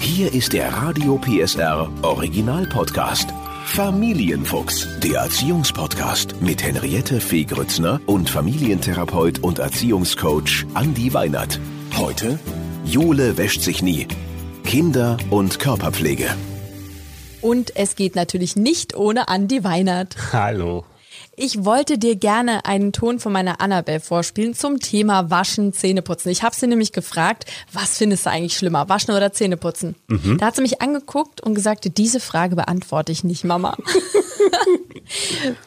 Hier ist der Radio PSR Original Podcast. Familienfuchs, der Erziehungspodcast mit Henriette Fee Grützner und Familientherapeut und Erziehungscoach Andi Weinert. Heute Jule wäscht sich nie. Kinder- und Körperpflege. Und es geht natürlich nicht ohne Andi Weinert. Hallo. Ich wollte dir gerne einen Ton von meiner Annabelle vorspielen zum Thema Waschen, Zähneputzen. Ich habe sie nämlich gefragt, was findest du eigentlich schlimmer, Waschen oder Zähneputzen? Mhm. Da hat sie mich angeguckt und gesagt, diese Frage beantworte ich nicht, Mama.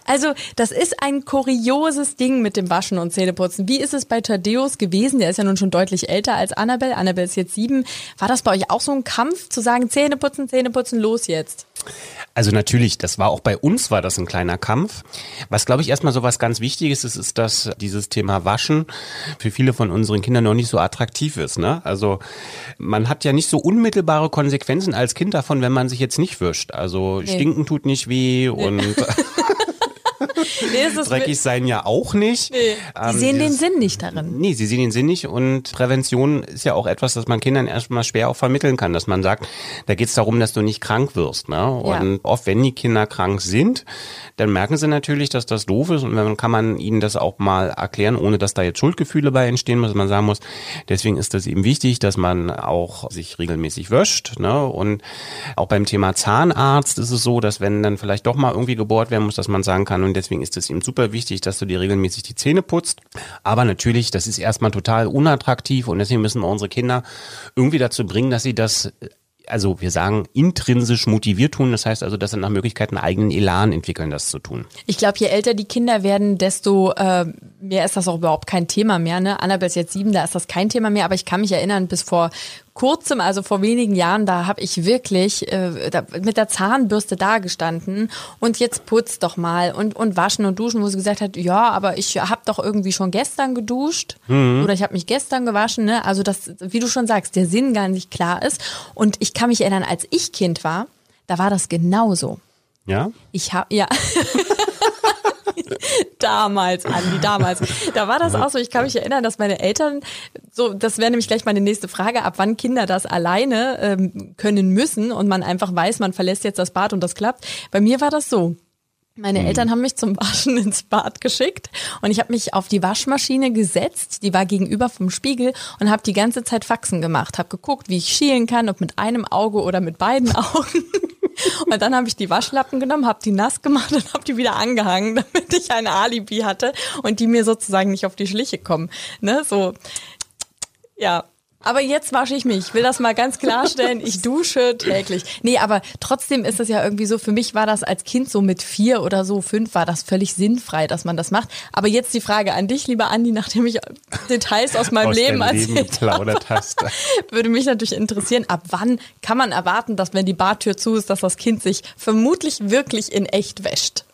also, das ist ein kurioses Ding mit dem Waschen und Zähneputzen. Wie ist es bei Thaddeus gewesen? Der ist ja nun schon deutlich älter als Annabelle. Annabelle ist jetzt sieben. War das bei euch auch so ein Kampf, zu sagen, Zähneputzen, Zähneputzen, los jetzt? Also natürlich, das war auch bei uns war das ein kleiner Kampf. Was glaube ich erstmal so was ganz Wichtiges ist, ist, dass dieses Thema Waschen für viele von unseren Kindern noch nicht so attraktiv ist. Ne? Also man hat ja nicht so unmittelbare Konsequenzen als Kind davon, wenn man sich jetzt nicht wischt. Also nee. stinken tut nicht weh und nee, dreckig sein ja auch nicht. Nee. Ähm, sie sehen den Sinn nicht darin. Nee, sie sehen den Sinn nicht und Prävention ist ja auch etwas, das man Kindern erstmal schwer auch vermitteln kann, dass man sagt, da geht es darum, dass du nicht krank wirst. Ne? Und ja. oft, wenn die Kinder krank sind, dann merken sie natürlich, dass das doof ist und dann kann man ihnen das auch mal erklären, ohne dass da jetzt Schuldgefühle bei entstehen, was man sagen muss. Deswegen ist das eben wichtig, dass man auch sich regelmäßig wäscht. Ne? Und auch beim Thema Zahnarzt ist es so, dass wenn dann vielleicht doch mal irgendwie gebohrt werden muss, dass man sagen kann, und deswegen ist es eben super wichtig, dass du dir regelmäßig die Zähne putzt. Aber natürlich, das ist erstmal total unattraktiv und deswegen müssen wir unsere Kinder irgendwie dazu bringen, dass sie das also wir sagen, intrinsisch motiviert tun. Das heißt also, dass sie nach Möglichkeit einen eigenen Elan entwickeln, das zu tun. Ich glaube, je älter die Kinder werden, desto äh, mehr ist das auch überhaupt kein Thema mehr. Ne? Annabelle ist jetzt sieben, da ist das kein Thema mehr. Aber ich kann mich erinnern, bis vor kurzem, also vor wenigen Jahren, da habe ich wirklich äh, da, mit der Zahnbürste da gestanden und jetzt putz doch mal und, und waschen und duschen, wo sie gesagt hat, ja, aber ich habe doch irgendwie schon gestern geduscht mhm. oder ich habe mich gestern gewaschen. Ne? Also das, wie du schon sagst, der Sinn gar nicht klar ist. Und ich kann mich erinnern, als ich Kind war, da war das genauso. Ja? Ich habe, ja. damals, Andi, damals. Da war das auch so, ich kann mich erinnern, dass meine Eltern, so, das wäre nämlich gleich meine nächste Frage, ab wann Kinder das alleine ähm, können müssen und man einfach weiß, man verlässt jetzt das Bad und das klappt. Bei mir war das so. Meine Eltern haben mich zum Waschen ins Bad geschickt und ich habe mich auf die Waschmaschine gesetzt, die war gegenüber vom Spiegel und habe die ganze Zeit Faxen gemacht, habe geguckt, wie ich schielen kann, ob mit einem Auge oder mit beiden Augen. Und dann habe ich die Waschlappen genommen, habe die nass gemacht und habe die wieder angehangen, damit ich ein Alibi hatte und die mir sozusagen nicht auf die Schliche kommen. Ne, so. Ja, aber jetzt wasche ich mich. Ich will das mal ganz klarstellen. Ich dusche täglich. Nee, aber trotzdem ist es ja irgendwie so, für mich war das als Kind so mit vier oder so, fünf, war das völlig sinnfrei, dass man das macht. Aber jetzt die Frage an dich, lieber Andi, nachdem ich Details aus meinem aus Leben erzählt habe, würde mich natürlich interessieren, ab wann kann man erwarten, dass wenn die Badtür zu ist, dass das Kind sich vermutlich wirklich in echt wäscht?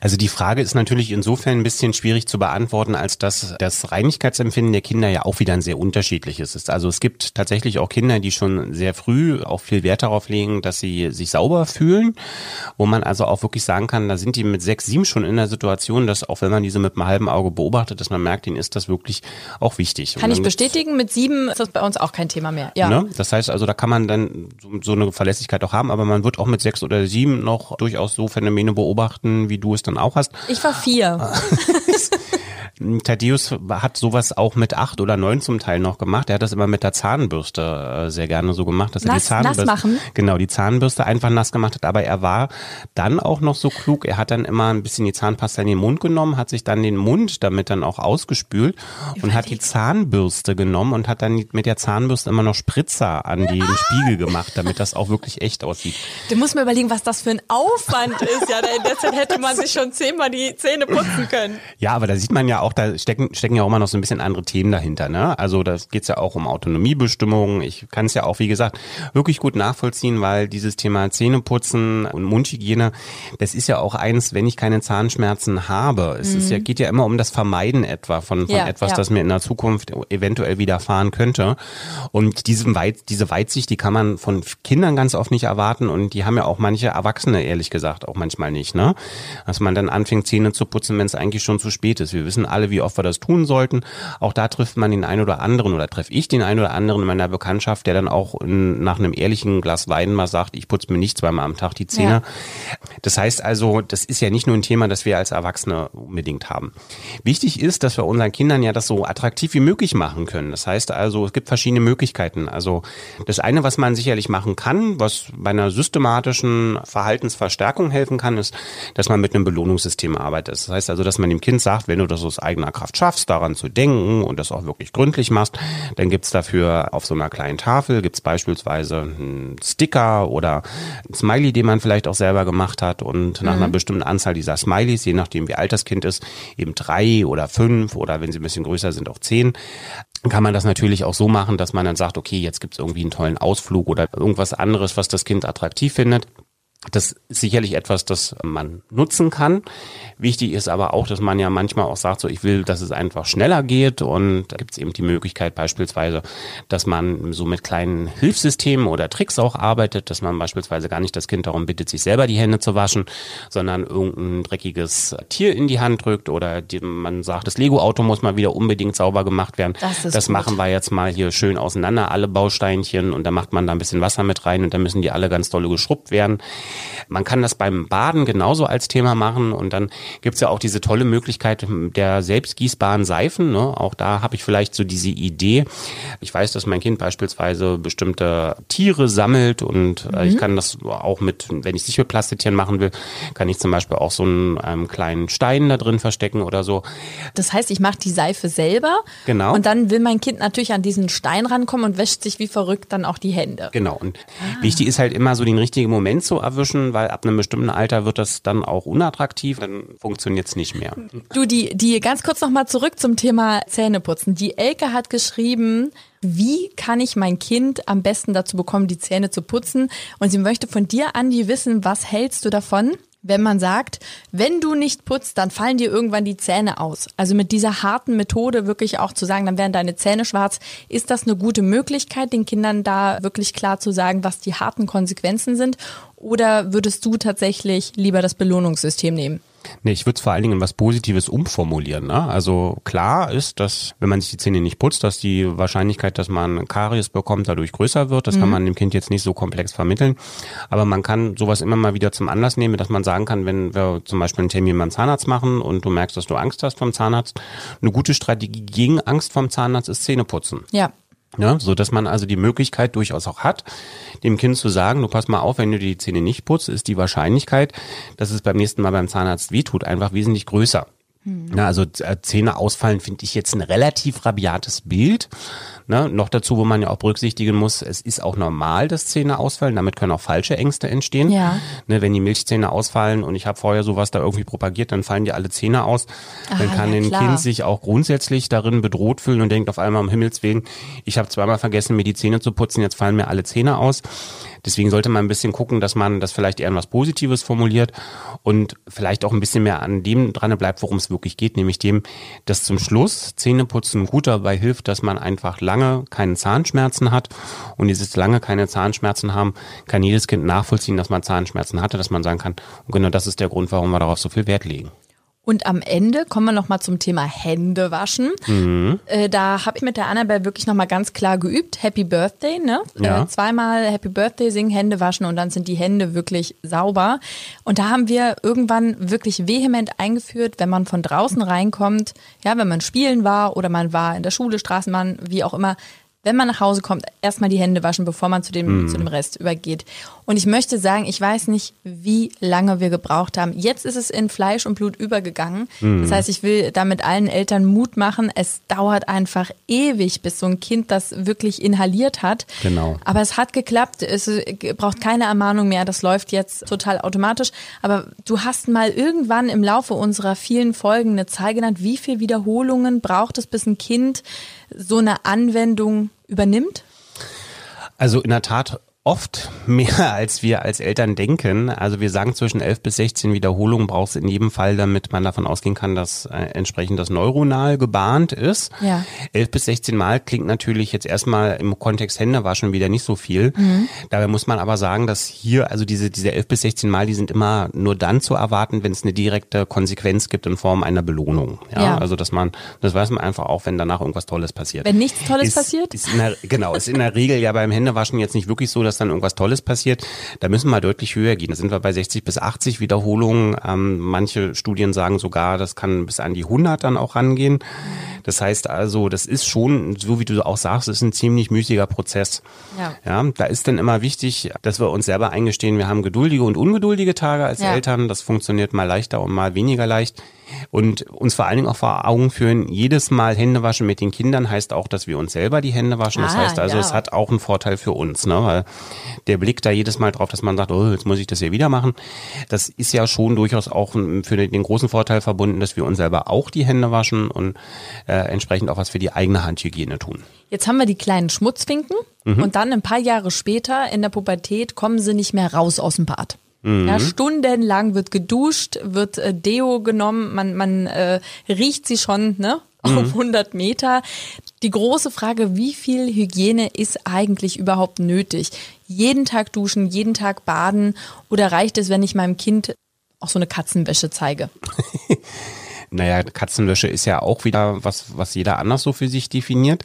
Also die Frage ist natürlich insofern ein bisschen schwierig zu beantworten, als dass das Reinigkeitsempfinden der Kinder ja auch wieder ein sehr unterschiedliches ist. Also es gibt tatsächlich auch Kinder, die schon sehr früh auch viel Wert darauf legen, dass sie sich sauber fühlen, wo man also auch wirklich sagen kann, da sind die mit sechs, sieben schon in der Situation, dass auch wenn man diese mit einem halben Auge beobachtet, dass man merkt, ihnen ist das wirklich auch wichtig. Kann ich bestätigen, mit sieben ist das bei uns auch kein Thema mehr. Ja. Ne? Das heißt also, da kann man dann so, so eine Verlässlichkeit auch haben, aber man wird auch mit sechs oder sieben noch durchaus so Phänomene beobachten, wie du es dann auch hast. Ich war vier. Thaddeus hat sowas auch mit acht oder neun zum Teil noch gemacht. Er hat das immer mit der Zahnbürste äh, sehr gerne so gemacht, dass nass, er die Zahnbürste, nass machen. genau, die Zahnbürste einfach nass gemacht hat. Aber er war dann auch noch so klug. Er hat dann immer ein bisschen die Zahnpasta in den Mund genommen, hat sich dann den Mund damit dann auch ausgespült und hat die Zahnbürste genommen und hat dann mit der Zahnbürste immer noch Spritzer an den Spiegel gemacht, damit das auch wirklich echt aussieht. Du musst mir überlegen, was das für ein Aufwand ist. Ja, in der Zeit hätte man sich schon zehnmal die Zähne putzen können. Ja, aber da sieht man ja auch, da stecken, stecken ja auch immer noch so ein bisschen andere Themen dahinter. Ne? Also da geht's ja auch um Autonomiebestimmungen. Ich kann es ja auch, wie gesagt, wirklich gut nachvollziehen, weil dieses Thema Zähneputzen und Mundhygiene, das ist ja auch eins, wenn ich keine Zahnschmerzen habe. Es mhm. ist ja, mhm. geht ja immer um das Vermeiden etwa von, von ja, etwas, ja. das mir in der Zukunft eventuell widerfahren könnte. Und diesem Weit, diese Weitsicht, die kann man von Kindern ganz oft nicht erwarten und die haben ja auch manche Erwachsene, ehrlich gesagt, auch manchmal nicht. Ne? Dass man dann anfängt, Zähne zu putzen, wenn es eigentlich schon zu spät ist. Wir wissen alle, alle, wie oft wir das tun sollten. Auch da trifft man den einen oder anderen oder treffe ich den einen oder anderen in meiner Bekanntschaft, der dann auch in, nach einem ehrlichen Glas Wein mal sagt, ich putze mir nicht zweimal am Tag die Zähne. Ja. Das heißt also, das ist ja nicht nur ein Thema, das wir als Erwachsene unbedingt haben. Wichtig ist, dass wir unseren Kindern ja das so attraktiv wie möglich machen können. Das heißt also, es gibt verschiedene Möglichkeiten. Also das eine, was man sicherlich machen kann, was bei einer systematischen Verhaltensverstärkung helfen kann, ist, dass man mit einem Belohnungssystem arbeitet. Das heißt also, dass man dem Kind sagt, wenn du das aus eigener Kraft schaffst, daran zu denken und das auch wirklich gründlich machst, dann gibt's dafür auf so einer kleinen Tafel, gibt's beispielsweise einen Sticker oder ein Smiley, den man vielleicht auch selber gemacht hat und nach mhm. einer bestimmten Anzahl dieser Smileys, je nachdem wie alt das Kind ist, eben drei oder fünf oder wenn sie ein bisschen größer sind auch zehn, kann man das natürlich auch so machen, dass man dann sagt, okay, jetzt gibt's irgendwie einen tollen Ausflug oder irgendwas anderes, was das Kind attraktiv findet. Das ist sicherlich etwas, das man nutzen kann. Wichtig ist aber auch, dass man ja manchmal auch sagt, so ich will, dass es einfach schneller geht und da gibt es eben die Möglichkeit beispielsweise, dass man so mit kleinen Hilfssystemen oder Tricks auch arbeitet, dass man beispielsweise gar nicht das Kind darum bittet, sich selber die Hände zu waschen, sondern irgendein dreckiges Tier in die Hand drückt oder die, man sagt, das Lego-Auto muss mal wieder unbedingt sauber gemacht werden. Das, das machen wir jetzt mal hier schön auseinander, alle Bausteinchen und da macht man da ein bisschen Wasser mit rein und dann müssen die alle ganz dolle geschrubbt werden. Man kann das beim Baden genauso als Thema machen und dann gibt's ja auch diese tolle Möglichkeit der selbstgießbaren Seifen. Ne? Auch da habe ich vielleicht so diese Idee. Ich weiß, dass mein Kind beispielsweise bestimmte Tiere sammelt und äh, mhm. ich kann das auch mit, wenn ich sich mit Plastikchen machen will, kann ich zum Beispiel auch so einen, einen ähm, kleinen Stein da drin verstecken oder so. Das heißt, ich mache die Seife selber. Genau. Und dann will mein Kind natürlich an diesen Stein rankommen und wäscht sich wie verrückt dann auch die Hände. Genau. Und ah. wichtig ist halt immer so den richtigen Moment zu erwischen, weil ab einem bestimmten Alter wird das dann auch unattraktiv, dann funktioniert es nicht mehr. Du, die, die ganz kurz nochmal zurück zum Thema Zähneputzen. Die Elke hat geschrieben, wie kann ich mein Kind am besten dazu bekommen, die Zähne zu putzen? Und sie möchte von dir, Andi, wissen, was hältst du davon? wenn man sagt, wenn du nicht putzt, dann fallen dir irgendwann die Zähne aus. Also mit dieser harten Methode wirklich auch zu sagen, dann werden deine Zähne schwarz. Ist das eine gute Möglichkeit, den Kindern da wirklich klar zu sagen, was die harten Konsequenzen sind? Oder würdest du tatsächlich lieber das Belohnungssystem nehmen? Nee, ich würde es vor allen Dingen was Positives umformulieren. Ne? Also klar ist, dass wenn man sich die Zähne nicht putzt, dass die Wahrscheinlichkeit, dass man Karies bekommt, dadurch größer wird. Das mhm. kann man dem Kind jetzt nicht so komplex vermitteln. Aber man kann sowas immer mal wieder zum Anlass nehmen, dass man sagen kann, wenn wir zum Beispiel einen Termin beim Zahnarzt machen und du merkst, dass du Angst hast vom Zahnarzt, eine gute Strategie gegen Angst vom Zahnarzt ist Zähneputzen. Ja. Ja, so dass man also die Möglichkeit durchaus auch hat, dem Kind zu sagen, du pass mal auf, wenn du die Zähne nicht putzt, ist die Wahrscheinlichkeit, dass es beim nächsten Mal beim Zahnarzt wehtut, einfach wesentlich größer. Hm. Ja, also äh, Zähne ausfallen finde ich jetzt ein relativ rabiates Bild. Ne? Noch dazu, wo man ja auch berücksichtigen muss, es ist auch normal, dass Zähne ausfallen. Damit können auch falsche Ängste entstehen. Ja. Ne, wenn die Milchzähne ausfallen und ich habe vorher sowas da irgendwie propagiert, dann fallen dir alle Zähne aus. Ah, dann kann ja, ein Kind sich auch grundsätzlich darin bedroht fühlen und denkt auf einmal um Himmels Willen, ich habe zweimal vergessen, mir die Zähne zu putzen, jetzt fallen mir alle Zähne aus. Deswegen sollte man ein bisschen gucken, dass man das vielleicht eher in was Positives formuliert und vielleicht auch ein bisschen mehr an dem dran bleibt, worum es wirklich geht, nämlich dem, dass zum Schluss Zähneputzen gut dabei hilft, dass man einfach lange keine Zahnschmerzen hat und dieses lange keine Zahnschmerzen haben, kann jedes Kind nachvollziehen, dass man Zahnschmerzen hatte, dass man sagen kann, und genau das ist der Grund, warum wir darauf so viel Wert legen. Und am Ende kommen wir nochmal zum Thema Hände waschen. Mhm. Äh, da habe ich mit der Annabelle wirklich nochmal ganz klar geübt. Happy Birthday, ne? Ja. Äh, zweimal Happy Birthday singen, Hände waschen und dann sind die Hände wirklich sauber. Und da haben wir irgendwann wirklich vehement eingeführt, wenn man von draußen reinkommt, ja, wenn man spielen war oder man war in der Schule, Straßenbahn, wie auch immer, wenn man nach Hause kommt, erstmal die Hände waschen, bevor man zu dem, mm. zu dem Rest übergeht. Und ich möchte sagen, ich weiß nicht, wie lange wir gebraucht haben. Jetzt ist es in Fleisch und Blut übergegangen. Mm. Das heißt, ich will damit allen Eltern Mut machen. Es dauert einfach ewig, bis so ein Kind das wirklich inhaliert hat. Genau. Aber es hat geklappt. Es braucht keine Ermahnung mehr. Das läuft jetzt total automatisch. Aber du hast mal irgendwann im Laufe unserer vielen Folgen eine Zahl genannt. Wie viele Wiederholungen braucht es, bis ein Kind so eine Anwendung übernimmt? Also in der Tat oft mehr, als wir als Eltern denken. Also wir sagen zwischen 11 bis 16 Wiederholungen brauchst du in jedem Fall, damit man davon ausgehen kann, dass äh, entsprechend das neuronal gebahnt ist. Ja. 11 bis 16 Mal klingt natürlich jetzt erstmal im Kontext Hände war schon wieder nicht so viel. Mhm. Dabei muss man aber sagen, dass hier, also diese, diese 11 bis 16 Mal, die sind immer nur dann zu erwarten, wenn es eine direkte Konsequenz gibt in Form einer Belohnung. Ja, Ja. also dass man, das weiß man einfach auch, wenn danach irgendwas Tolles passiert. Wenn nichts Tolles ist, passiert? Ist der, genau, ist in der Regel ja beim Händewaschen jetzt nicht wirklich so, dass dann irgendwas Tolles passiert. Da müssen wir deutlich höher gehen. Da sind wir bei 60 bis 80 Wiederholungen. Ähm, manche Studien sagen sogar, das kann bis an die 100 dann auch rangehen. Das heißt also, das ist schon, so wie du auch sagst, ist ein ziemlich müßiger Prozess. Ja. Ja, da ist dann immer wichtig, dass wir uns selber eingestehen, wir haben geduldige und ungeduldige Tage als Ja. Eltern. Das funktioniert mal leichter und mal weniger leicht. Und uns vor allen Dingen auch vor Augen führen, jedes Mal Hände waschen mit den Kindern heißt auch, dass wir uns selber die Hände waschen. Das Ah, heißt also, ja. es hat auch einen Vorteil für uns, ne? Weil der Blick da jedes Mal drauf, dass man sagt, oh, jetzt muss ich das hier wieder machen. Das ist ja schon durchaus auch für den großen Vorteil verbunden, dass wir uns selber auch die Hände waschen und äh, entsprechend auch was für die eigene Handhygiene tun. Jetzt haben wir die kleinen Schmutzfinken Mhm. und dann ein paar Jahre später in der Pubertät kommen sie nicht mehr raus aus dem Bad. Mhm. Ja, stundenlang wird geduscht, wird äh, Deo genommen, man, man äh, riecht sie schon ne, Mhm. auf 100 Meter. Die große Frage, wie viel Hygiene ist eigentlich überhaupt nötig? Jeden Tag duschen, jeden Tag baden oder reicht es, wenn ich meinem Kind auch so eine Katzenwäsche zeige? Naja, Katzenwäsche ist ja auch wieder was, was jeder anders so für sich definiert.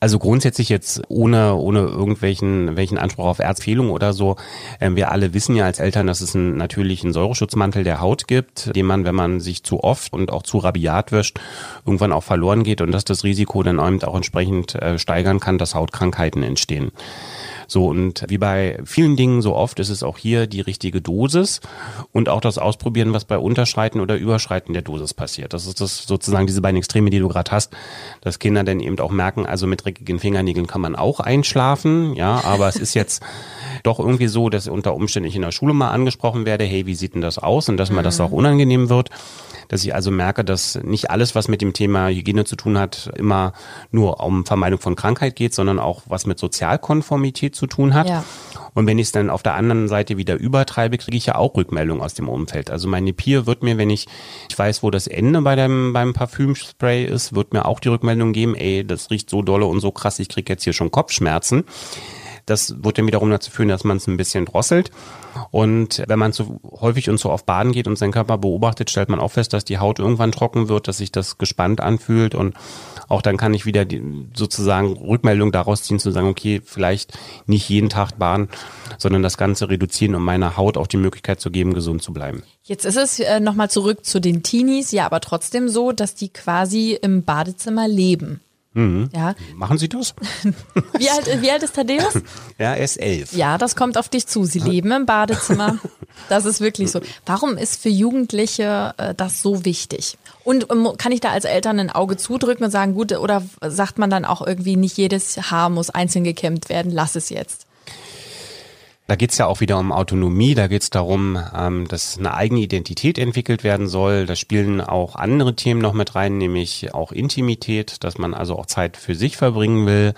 Also grundsätzlich jetzt ohne, ohne irgendwelchen welchen Anspruch auf Erzfehlung oder so. Ähm, wir alle wissen ja als Eltern, dass es einen natürlichen Säureschutzmantel der Haut gibt, den man, wenn man sich zu oft und auch zu rabiat wäscht, irgendwann auch verloren geht und dass das Risiko dann auch entsprechend äh, steigern kann, dass Hautkrankheiten entstehen. So, und wie bei vielen Dingen so oft ist es auch hier die richtige Dosis und auch das Ausprobieren, was bei Unterschreiten oder Überschreiten der Dosis passiert. Das ist das sozusagen diese beiden Extreme, die du gerade hast, dass Kinder dann eben auch merken, also mit dreckigen Fingernägeln kann man auch einschlafen, ja, aber es ist jetzt doch irgendwie so, dass unter Umständen ich in der Schule mal angesprochen werde, hey, wie sieht denn das aus? Und dass mir das auch unangenehm wird dass ich also merke, dass nicht alles, was mit dem Thema Hygiene zu tun hat, immer nur um Vermeidung von Krankheit geht, sondern auch was mit Sozialkonformität zu tun hat. Ja. Und wenn ich es dann auf der anderen Seite wieder übertreibe, kriege ich ja auch Rückmeldungen aus dem Umfeld. Also meine Peer wird mir, wenn ich, ich weiß, wo das Ende bei dem, beim Parfümspray ist, wird mir auch die Rückmeldung geben, ey, das riecht so dolle und so krass, ich kriege jetzt hier schon Kopfschmerzen. Das wird dann wiederum dazu führen, dass man es ein bisschen drosselt. Und wenn man zu häufig und zu oft baden geht und seinen Körper beobachtet, stellt man auch fest, dass die Haut irgendwann trocken wird, dass sich das gespannt anfühlt und auch dann kann ich wieder die, sozusagen Rückmeldung daraus ziehen, zu sagen, okay, vielleicht nicht jeden Tag baden, sondern das Ganze reduzieren, um meiner Haut auch die Möglichkeit zu geben, gesund zu bleiben. Jetzt ist es äh, nochmal zurück zu den Teenies, ja, aber trotzdem so, dass die quasi im Badezimmer leben. Mhm. Ja. Machen Sie das? Wie alt, wie alt ist Thaddeus? Ja, er ist elf. Ja, das kommt auf dich zu. Sie leben im Badezimmer. Das ist wirklich so. Warum ist für Jugendliche äh, das so wichtig? Und ähm, kann ich da als Eltern ein Auge zudrücken und sagen, gut, oder sagt man dann auch irgendwie, nicht jedes Haar muss einzeln gekämmt werden, lass es jetzt? Da geht's ja auch wieder um Autonomie, da geht's darum, ähm, dass eine eigene Identität entwickelt werden soll. Da spielen auch andere Themen noch mit rein, nämlich auch Intimität, dass man also auch Zeit für sich verbringen will.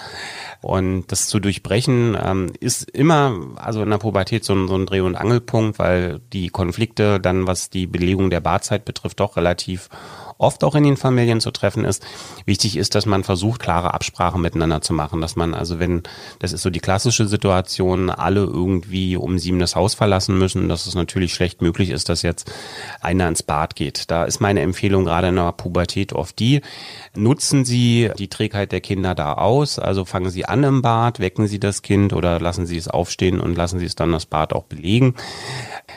Und das zu durchbrechen ähm, ist immer, also in der Pubertät so ein, so ein Dreh- und Angelpunkt, weil die Konflikte dann, was die Belegung der Barzeit betrifft, doch relativ oft auch in den Familien zu treffen ist. Wichtig ist, dass man versucht, klare Absprachen miteinander zu machen, dass man also, wenn, das ist so die klassische Situation, alle irgendwie um sieben das Haus verlassen müssen, dass es natürlich schlecht möglich ist, dass jetzt einer ins Bad geht. Da ist meine Empfehlung gerade in der Pubertät oft die, nutzen Sie die Trägheit der Kinder da aus, also fangen Sie an im Bad, wecken Sie das Kind oder lassen Sie es aufstehen und lassen Sie es dann das Bad auch belegen.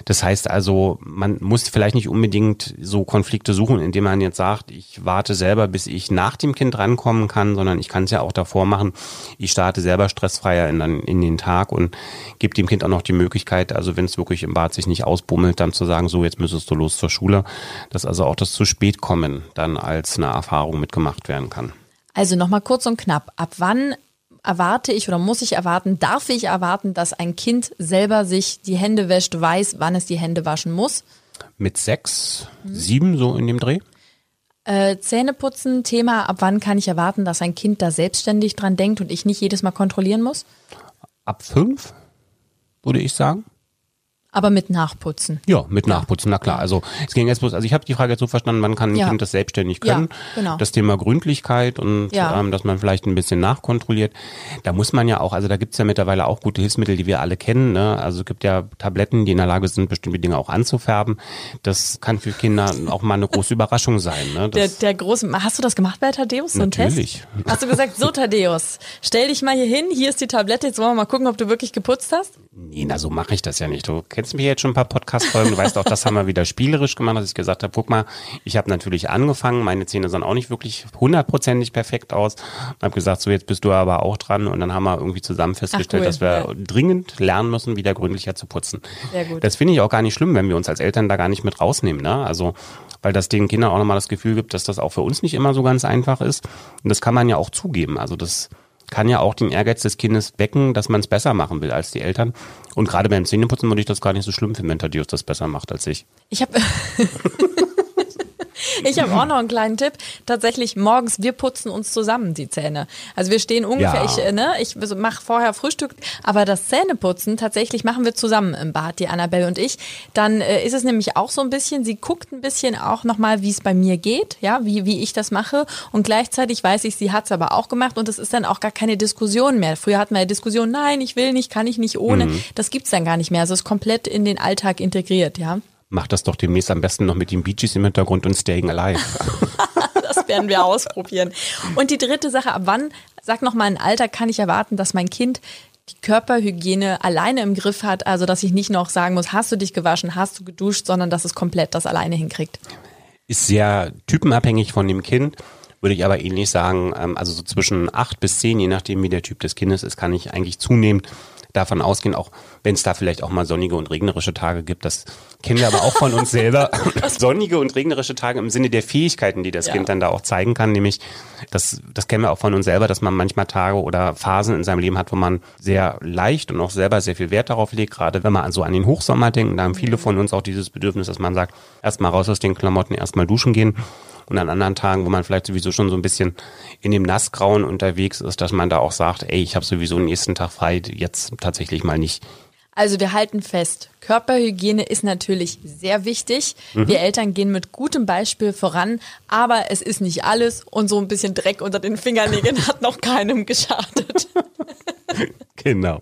Das heißt also, man muss vielleicht nicht unbedingt so Konflikte suchen, indem man jetzt sagt, ich warte selber, bis ich nach dem Kind rankommen kann, sondern ich kann es ja auch davor machen. Ich starte selber stressfreier in, in den Tag und gebe dem Kind auch noch die Möglichkeit, also wenn es wirklich im Bad sich nicht ausbummelt, dann zu sagen, so jetzt müsstest du los zur Schule, dass also auch das zu spät kommen dann als eine Erfahrung mitgemacht werden kann. Also nochmal kurz und knapp. Ab wann erwarte ich oder muss ich erwarten, darf ich erwarten, dass ein Kind selber sich die Hände wäscht, weiß, wann es die Hände waschen muss? Mit sechs, sieben so in dem Dreh? Äh, Zähneputzen, Thema, ab wann kann ich erwarten, dass ein Kind da selbstständig dran denkt und ich nicht jedes Mal kontrollieren muss? Ab fünf? würde ich sagen. Aber mit Nachputzen. Ja, mit Nachputzen, na klar. Also es ging jetzt bloß, also ich habe die Frage jetzt so verstanden, wann kann ein Ja. Kind das selbstständig können? Ja, genau. Das Thema Gründlichkeit und Ja. ähm, dass man vielleicht ein bisschen nachkontrolliert. Da muss man ja auch, also da gibt's ja mittlerweile auch gute Hilfsmittel, die wir alle kennen. Ne? Also es gibt ja Tabletten, die in der Lage sind, bestimmte Dinge auch anzufärben. Das kann für Kinder auch mal eine große Überraschung sein. Ne? Der, der große, hast du das gemacht bei Thaddeus, so ein Natürlich. Test? Hast du gesagt, so Thaddeus, stell dich mal hier hin, hier ist die Tablette, jetzt wollen wir mal gucken, ob du wirklich geputzt hast? Nee, na so mache ich das ja nicht. Du kennst mich jetzt schon ein paar Podcast-Folgen, du weißt auch, das haben wir wieder spielerisch gemacht, dass ich gesagt habe, guck mal, ich habe natürlich angefangen, meine Zähne sahen auch nicht wirklich hundertprozentig perfekt aus. Und habe gesagt, so jetzt bist du aber auch dran und dann haben wir irgendwie zusammen festgestellt, cool, dass wir ja. dringend lernen müssen, wieder gründlicher zu putzen. Sehr gut. Das finde ich auch gar nicht schlimm, wenn wir uns als Eltern da gar nicht mit rausnehmen. Ne? Also weil das den Kindern auch nochmal das Gefühl gibt, dass das auch für uns nicht immer so ganz einfach ist. Und das kann man ja auch zugeben. Also das kann ja auch den Ehrgeiz des Kindes wecken, dass man es besser machen will als die Eltern. Und gerade beim Zähneputzen würde ich das gar nicht so schlimm finden, wenn Thaddeus das besser macht als ich. Ich habe Ich habe auch noch einen kleinen Tipp. Tatsächlich morgens, wir putzen uns zusammen die Zähne. Also wir stehen ungefähr, Ja. ich, äh, ne, ich mache vorher Frühstück, aber das Zähneputzen tatsächlich machen wir zusammen im Bad, die Annabelle und ich. Dann äh, ist es nämlich auch so ein bisschen, sie guckt ein bisschen auch nochmal, wie es bei mir geht, ja, wie, wie ich das mache. Und gleichzeitig weiß ich, sie hat es aber auch gemacht und es ist dann auch gar keine Diskussion mehr. Früher hatten wir ja Diskussion, nein, ich will nicht, kann ich nicht ohne. Das gibt's dann gar nicht mehr. Also es ist komplett in den Alltag integriert, ja. Mach das doch demnächst am besten noch mit den Bee Gees im Hintergrund und Staying Alive. Das werden wir ausprobieren. Und die dritte Sache, ab wann, sag noch mal ein Alter, kann ich erwarten, dass mein Kind die Körperhygiene alleine im Griff hat, also dass ich nicht noch sagen muss, hast du dich gewaschen, hast du geduscht, sondern dass es komplett das alleine hinkriegt. Ist sehr typenabhängig von dem Kind. Würde ich aber ähnlich sagen, ähm, also so zwischen acht bis zehn, je nachdem wie der Typ des Kindes ist, kann ich eigentlich zunehmend davon ausgehen, auch wenn es da vielleicht auch mal sonnige und regnerische Tage gibt. Das kennen wir aber auch von uns selber. sonnige und regnerische Tage im Sinne der Fähigkeiten, die das Ja. Kind dann da auch zeigen kann, nämlich das, das kennen wir auch von uns selber, dass man manchmal Tage oder Phasen in seinem Leben hat, wo man sehr leicht und auch selber sehr viel Wert darauf legt, gerade wenn man so an den Hochsommer denkt, da haben viele von uns auch dieses Bedürfnis, dass man sagt, erstmal raus aus den Klamotten, erstmal duschen gehen und an anderen Tagen, wo man vielleicht sowieso schon so ein bisschen in dem Nassgrauen unterwegs ist, dass man da auch sagt, ey, ich habe sowieso den nächsten Tag frei, jetzt tatsächlich mal nicht. Also wir halten fest, Körperhygiene ist natürlich sehr wichtig. Wir Eltern gehen mit gutem Beispiel voran, aber es ist nicht alles und so ein bisschen Dreck unter den Fingernägeln hat noch keinem geschadet. Genau.